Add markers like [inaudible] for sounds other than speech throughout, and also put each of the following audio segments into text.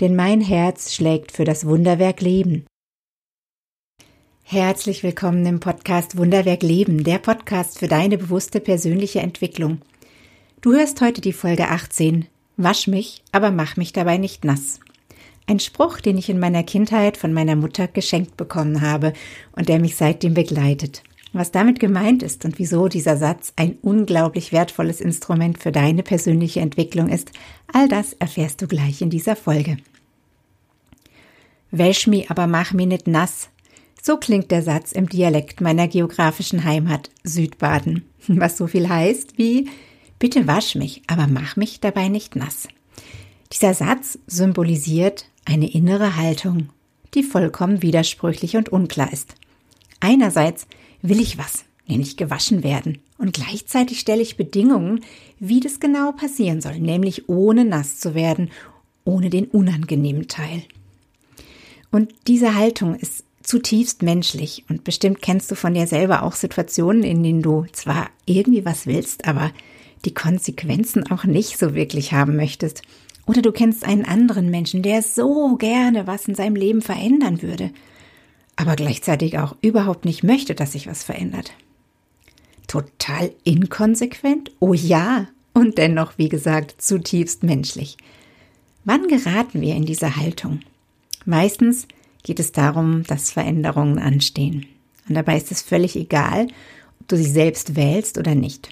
denn mein Herz schlägt für das Wunderwerk Leben. Herzlich willkommen im Podcast Wunderwerk Leben, der Podcast für deine bewusste persönliche Entwicklung. Du hörst heute die Folge 18. Wasch mich, aber mach mich dabei nicht nass. Ein Spruch, den ich in meiner Kindheit von meiner Mutter geschenkt bekommen habe und der mich seitdem begleitet. Was damit gemeint ist und wieso dieser Satz ein unglaublich wertvolles Instrument für deine persönliche Entwicklung ist, all das erfährst du gleich in dieser Folge. Wäsch mi, aber mach mi nicht nass. So klingt der Satz im Dialekt meiner geografischen Heimat Südbaden, [laughs] was so viel heißt wie Bitte wasch mich, aber mach mich dabei nicht nass. Dieser Satz symbolisiert eine innere Haltung, die vollkommen widersprüchlich und unklar ist. Einerseits will ich was, nämlich gewaschen werden. Und gleichzeitig stelle ich Bedingungen, wie das genau passieren soll, nämlich ohne nass zu werden, ohne den unangenehmen Teil. Und diese Haltung ist zutiefst menschlich und bestimmt kennst du von dir selber auch Situationen, in denen du zwar irgendwie was willst, aber die Konsequenzen auch nicht so wirklich haben möchtest. Oder du kennst einen anderen Menschen, der so gerne was in seinem Leben verändern würde, aber gleichzeitig auch überhaupt nicht möchte, dass sich was verändert. Total inkonsequent? Oh ja, und dennoch, wie gesagt, zutiefst menschlich. Wann geraten wir in diese Haltung? Meistens geht es darum, dass Veränderungen anstehen. Und dabei ist es völlig egal, ob du sie selbst wählst oder nicht.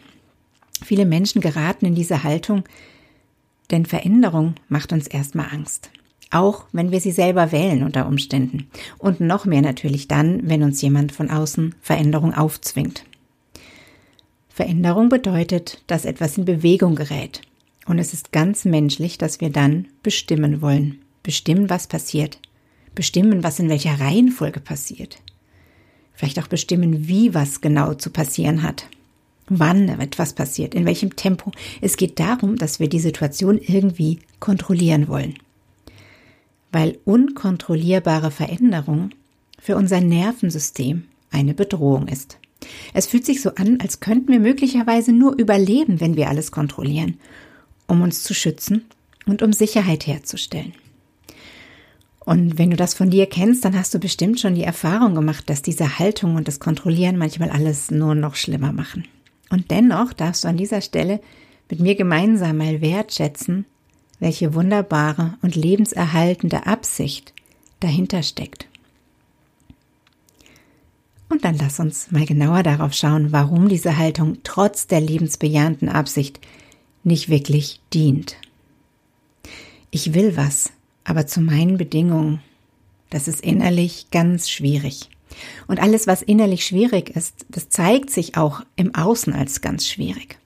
Viele Menschen geraten in diese Haltung, denn Veränderung macht uns erstmal Angst. Auch wenn wir sie selber wählen unter Umständen. Und noch mehr natürlich dann, wenn uns jemand von außen Veränderung aufzwingt. Veränderung bedeutet, dass etwas in Bewegung gerät. Und es ist ganz menschlich, dass wir dann bestimmen wollen. Bestimmen, was passiert. Bestimmen, was in welcher Reihenfolge passiert. Vielleicht auch bestimmen, wie was genau zu passieren hat. Wann etwas passiert, in welchem Tempo. Es geht darum, dass wir die Situation irgendwie kontrollieren wollen weil unkontrollierbare Veränderung für unser Nervensystem eine Bedrohung ist. Es fühlt sich so an, als könnten wir möglicherweise nur überleben, wenn wir alles kontrollieren, um uns zu schützen und um Sicherheit herzustellen. Und wenn du das von dir kennst, dann hast du bestimmt schon die Erfahrung gemacht, dass diese Haltung und das Kontrollieren manchmal alles nur noch schlimmer machen. Und dennoch darfst du an dieser Stelle mit mir gemeinsam mal wertschätzen, welche wunderbare und lebenserhaltende Absicht dahinter steckt. Und dann lass uns mal genauer darauf schauen, warum diese Haltung trotz der lebensbejahenden Absicht nicht wirklich dient. Ich will was, aber zu meinen Bedingungen. Das ist innerlich ganz schwierig. Und alles, was innerlich schwierig ist, das zeigt sich auch im Außen als ganz schwierig.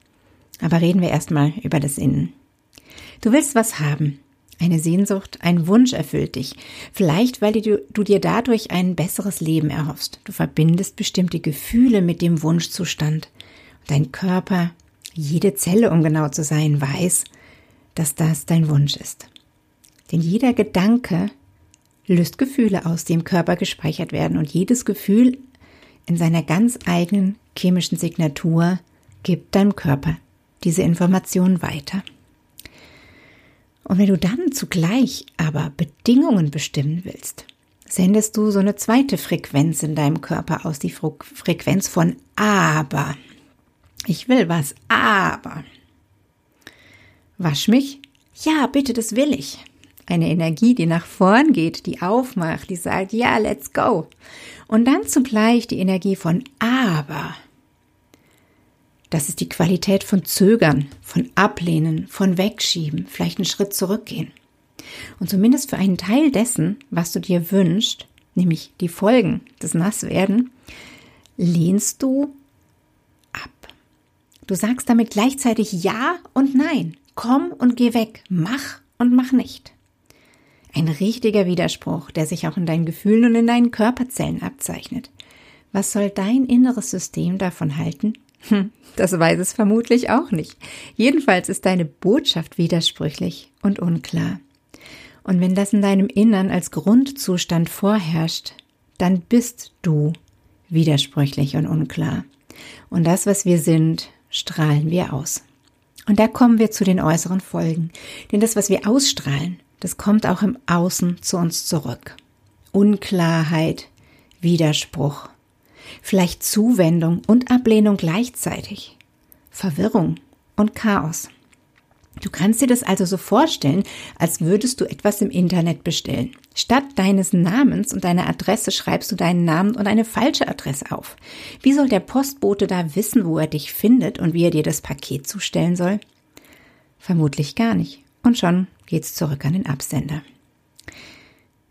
Aber reden wir erstmal über das Innen. Du willst was haben. Eine Sehnsucht, ein Wunsch erfüllt dich. Vielleicht, weil du, du, dir dadurch ein besseres Leben erhoffst. Du verbindest bestimmte Gefühle mit dem Wunschzustand. Dein Körper, jede Zelle, um genau zu sein, weiß, dass das dein Wunsch ist. Denn jeder Gedanke löst Gefühle aus, die im Körper gespeichert werden. Und jedes Gefühl in seiner ganz eigenen chemischen Signatur gibt deinem Körper diese Information weiter. Und wenn du dann zugleich aber Bedingungen bestimmen willst, sendest du so eine zweite Frequenz in deinem Körper aus, die Frequenz von aber. Ich will was, aber. Wasch mich? Ja, bitte, das will ich. Eine Energie, die nach vorn geht, die aufmacht, die sagt, ja, let's go. Und dann zugleich die Energie von aber. Das ist die Qualität von Zögern, von Ablehnen, von Wegschieben, vielleicht einen Schritt zurückgehen. Und zumindest für einen Teil dessen, was du dir wünschst, nämlich die Folgen des Nasswerden, lehnst du ab. Du sagst damit gleichzeitig Ja und Nein. Komm und geh weg. Mach und mach nicht. Ein richtiger Widerspruch, der sich auch in deinen Gefühlen und in deinen Körperzellen abzeichnet. Was soll dein inneres System davon halten? Hm, das weiß es vermutlich auch nicht. Jedenfalls ist deine Botschaft widersprüchlich und unklar. Und wenn das in deinem Innern als Grundzustand vorherrscht, dann bist du widersprüchlich und unklar. Und das, was wir sind, strahlen wir aus. Und da kommen wir zu den äußeren Folgen. Denn das, was wir ausstrahlen, das kommt auch im Außen zu uns zurück. Unklarheit, Widerspruch, vielleicht Zuwendung und Ablehnung gleichzeitig, Verwirrung und Chaos. Du kannst dir das also so vorstellen, als würdest du etwas im Internet bestellen. Statt deines Namens und deiner Adresse schreibst du deinen Namen und eine falsche Adresse auf. Wie soll der Postbote da wissen, wo er dich findet und wie er dir das Paket zustellen soll? Vermutlich gar nicht. Und schon geht's zurück an den Absender.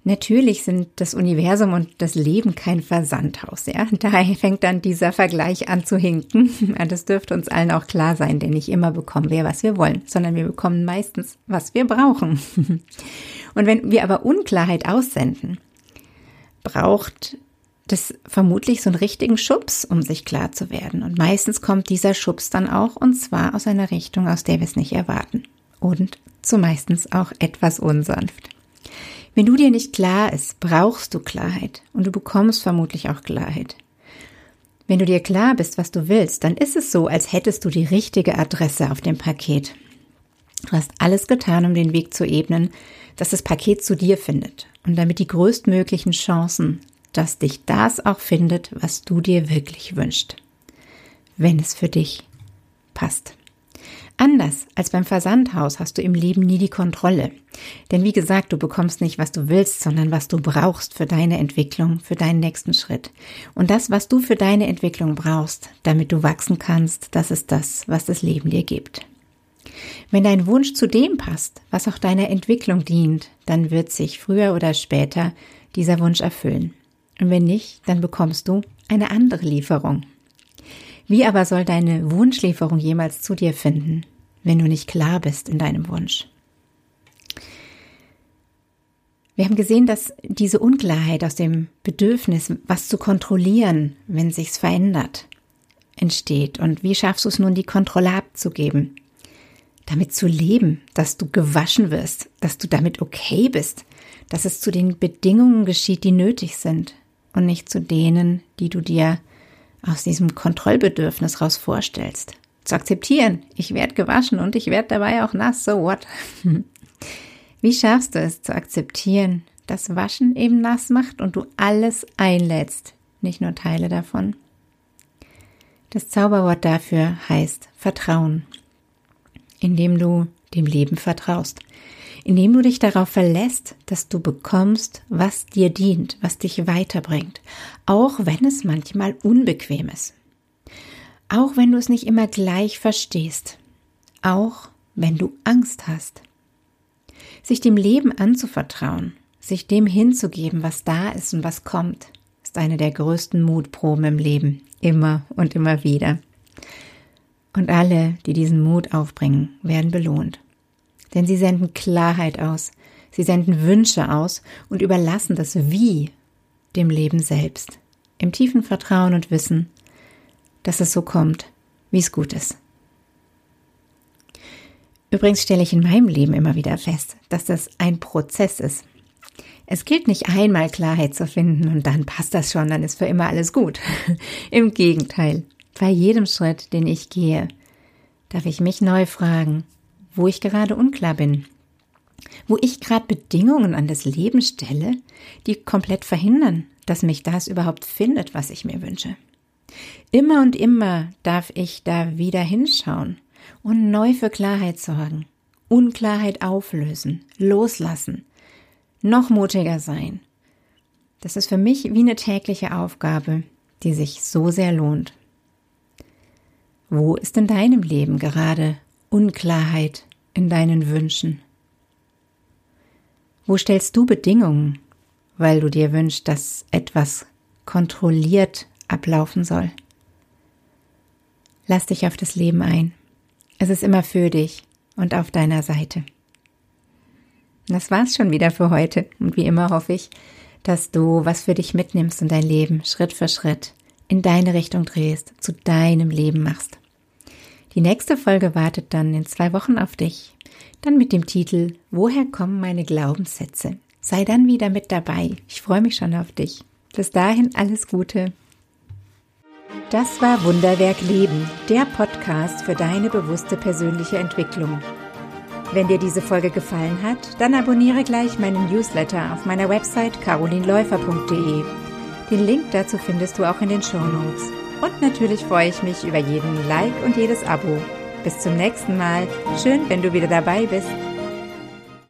Natürlich sind das Universum und das Leben kein Versandhaus, ja. [laughs] Daher fängt dann dieser Vergleich an zu hinken. [laughs] Das dürfte uns allen auch klar sein, denn nicht immer bekommen wir, was wir wollen, sondern wir bekommen meistens, was wir brauchen. [laughs] Und wenn wir aber Unklarheit aussenden, braucht das vermutlich so einen richtigen Schubs, um sich klar zu werden. Und meistens kommt dieser Schubs dann auch, und zwar aus einer Richtung, aus der wir es nicht erwarten. Und zumeistens auch etwas unsanft. Wenn du dir nicht klar ist, brauchst du Klarheit und du bekommst vermutlich auch Klarheit. Wenn du dir klar bist, was du willst, dann ist es so, als hättest du die richtige Adresse auf dem Paket. Du hast alles getan, um den Weg zu ebnen, dass das Paket zu dir findet und damit die größtmöglichen Chancen, dass dich das auch findet, was du dir wirklich wünschst, wenn es für dich passt. Anders als beim Versandhaus hast du im Leben nie die Kontrolle. Denn wie gesagt, du bekommst nicht, was du willst, sondern was du brauchst für deine Entwicklung, für deinen nächsten Schritt. Und das, was du für deine Entwicklung brauchst, damit du wachsen kannst, das ist das, was das Leben dir gibt. Wenn dein Wunsch zu dem passt, was auch deiner Entwicklung dient, dann wird sich früher oder später dieser Wunsch erfüllen. Und wenn nicht, dann bekommst du eine andere Lieferung. Wie aber soll deine Wunschlieferung jemals zu dir finden, wenn du nicht klar bist in deinem Wunsch? Wir haben gesehen, dass diese Unklarheit aus dem Bedürfnis, was zu kontrollieren, wenn sich's verändert, entsteht. Und wie schaffst du es nun, die Kontrolle abzugeben? Damit zu leben, dass du gewaschen wirst, dass du damit okay bist, dass es zu den Bedingungen geschieht, die nötig sind und nicht zu denen, die du dir aus diesem Kontrollbedürfnis raus vorstellst. Zu akzeptieren, ich werde gewaschen und ich werde dabei auch nass, so what? [laughs] Wie schaffst du es zu akzeptieren, dass Waschen eben nass macht und du alles einlädst, nicht nur Teile davon? Das Zauberwort dafür heißt Vertrauen, indem du dem Leben vertraust indem du dich darauf verlässt, dass du bekommst, was dir dient, was dich weiterbringt, auch wenn es manchmal unbequem ist. Auch wenn du es nicht immer gleich verstehst. Auch wenn du Angst hast. Sich dem Leben anzuvertrauen, sich dem hinzugeben, was da ist und was kommt, ist eine der größten Mutproben im Leben, immer und immer wieder. Und alle, die diesen Mut aufbringen, werden belohnt denn sie senden Klarheit aus, sie senden Wünsche aus und überlassen das Wie dem Leben selbst, im tiefen Vertrauen und Wissen, dass es so kommt, wie es gut ist. Übrigens stelle ich in meinem Leben immer wieder fest, dass das ein Prozess ist. Es gilt nicht einmal Klarheit zu finden und dann passt das schon, dann ist für immer alles gut. [laughs] Im Gegenteil, bei jedem Schritt, den ich gehe, darf ich mich neu fragen, wo ich gerade unklar bin, wo ich gerade Bedingungen an das Leben stelle, die komplett verhindern, dass mich das überhaupt findet, was ich mir wünsche. Immer und immer darf ich da wieder hinschauen und neu für Klarheit sorgen, Unklarheit auflösen, loslassen, noch mutiger sein. Das ist für mich wie eine tägliche Aufgabe, die sich so sehr lohnt. Wo ist in deinem Leben gerade Unklarheit in deinen Wünschen? Wo stellst du Bedingungen, weil du dir wünschst, dass etwas kontrolliert ablaufen soll? Lass dich auf das Leben ein. Es ist immer für dich und auf deiner Seite. das war's schon wieder für heute. Und wie immer hoffe ich, dass du was für dich mitnimmst und dein Leben Schritt für Schritt in deine Richtung drehst, zu deinem Leben machst. Die nächste Folge wartet dann in zwei Wochen auf dich. Dann mit dem Titel Woher kommen meine Glaubenssätze? Sei dann wieder mit dabei. Ich freue mich schon auf dich. Bis dahin alles Gute. Das war Wunderwerk Leben, der Podcast für deine bewusste persönliche Entwicklung. Wenn dir diese Folge gefallen hat, dann abonniere gleich meinen Newsletter auf meiner Website carolinläufer.de. Den Link dazu findest du auch in den Show Notes. Und natürlich freue ich mich über jeden Like und jedes Abo. Bis zum nächsten Mal. Schön, wenn du wieder dabei bist.